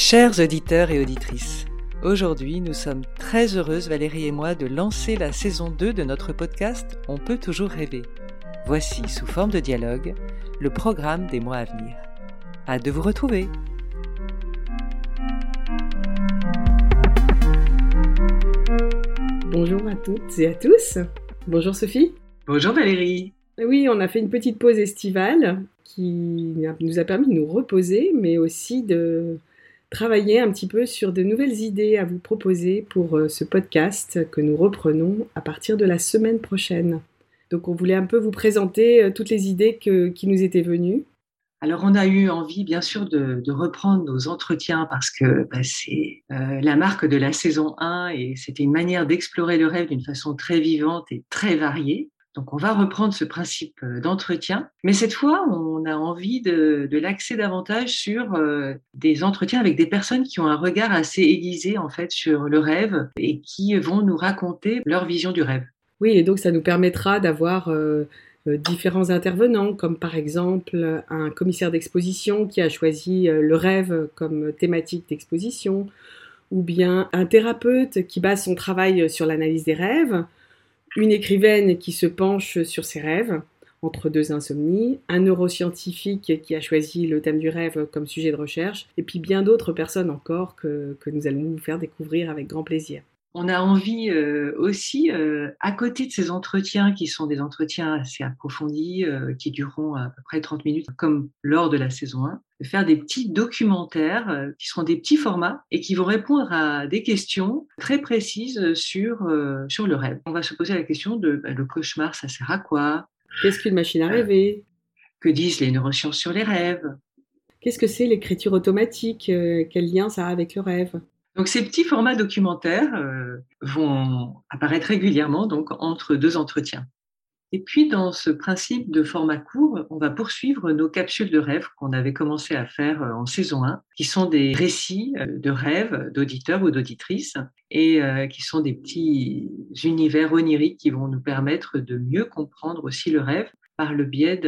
Chers auditeurs et auditrices, aujourd'hui nous sommes très heureuses, Valérie et moi, de lancer la saison 2 de notre podcast On peut toujours rêver. Voici, sous forme de dialogue, le programme des mois à venir. Hâte de vous retrouver! Bonjour à toutes et à tous. Bonjour Sophie. Bonjour Valérie. Oui, on a fait une petite pause estivale qui nous a permis de nous reposer, mais aussi de travailler un petit peu sur de nouvelles idées à vous proposer pour euh, ce podcast que nous reprenons à partir de la semaine prochaine. Donc on voulait un peu vous présenter euh, toutes les idées qui nous étaient venues. Alors on a eu envie bien sûr de, reprendre nos entretiens parce que bah, c'est euh, la marque de la saison 1 et c'était une manière d'explorer le rêve d'une façon très vivante et très variée. Donc on va reprendre ce principe euh, d'entretien, mais cette fois on a envie de, l'axer davantage sur euh, des entretiens avec des personnes qui ont un regard assez aiguisé en fait sur le rêve et qui vont nous raconter leur vision du rêve. Oui, et donc ça nous permettra d'avoir euh, différents intervenants, comme par exemple un commissaire d'exposition qui a choisi le rêve comme thématique d'exposition, ou bien un thérapeute qui base son travail sur l'analyse des rêves, une écrivaine qui se penche sur ses rêves entre deux insomnies, un neuroscientifique qui a choisi le thème du rêve comme sujet de recherche, et puis bien d'autres personnes encore que, nous allons vous faire découvrir avec grand plaisir. On a envie euh, aussi, euh, à côté de ces entretiens qui sont des entretiens assez approfondis, euh, qui dureront à peu près 30 minutes, comme lors de la saison 1, de faire des petits documentaires qui seront des petits formats et qui vont répondre à des questions très précises sur, sur le rêve. On va se poser la question de bah, le cauchemar, ça sert à quoi? Qu'est-ce qu'une machine à rêver? Que disent les neurosciences sur les rêves? Qu'est-ce que c'est l'écriture automatique? Quel lien ça a avec le rêve? Donc ces petits formats documentaires euh, vont apparaître régulièrement donc entre deux entretiens. Et puis dans ce principe de format court, on va poursuivre nos capsules de rêve qu'on avait commencé à faire euh, en saison 1, qui sont des récits euh, de rêves d'auditeurs ou d'auditrices et qui sont des petits univers oniriques qui vont nous permettre de mieux comprendre aussi le rêve par le biais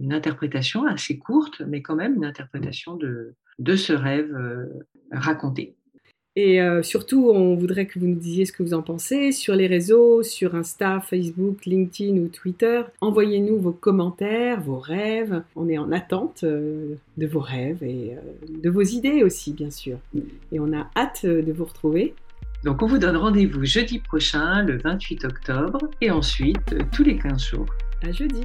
d'une interprétation assez courte, mais quand même une interprétation de, de ce rêve raconté. Et euh, surtout, on voudrait que vous nous disiez ce que vous en pensez sur les réseaux, sur Insta, Facebook, LinkedIn ou Twitter. Envoyez-nous vos commentaires, vos rêves. On est en attente euh, de vos rêves et euh, de vos idées aussi, bien sûr. Et on a hâte de vous retrouver. Donc on vous donne rendez-vous jeudi prochain, le 28 octobre, et ensuite tous les 15 jours. À jeudi.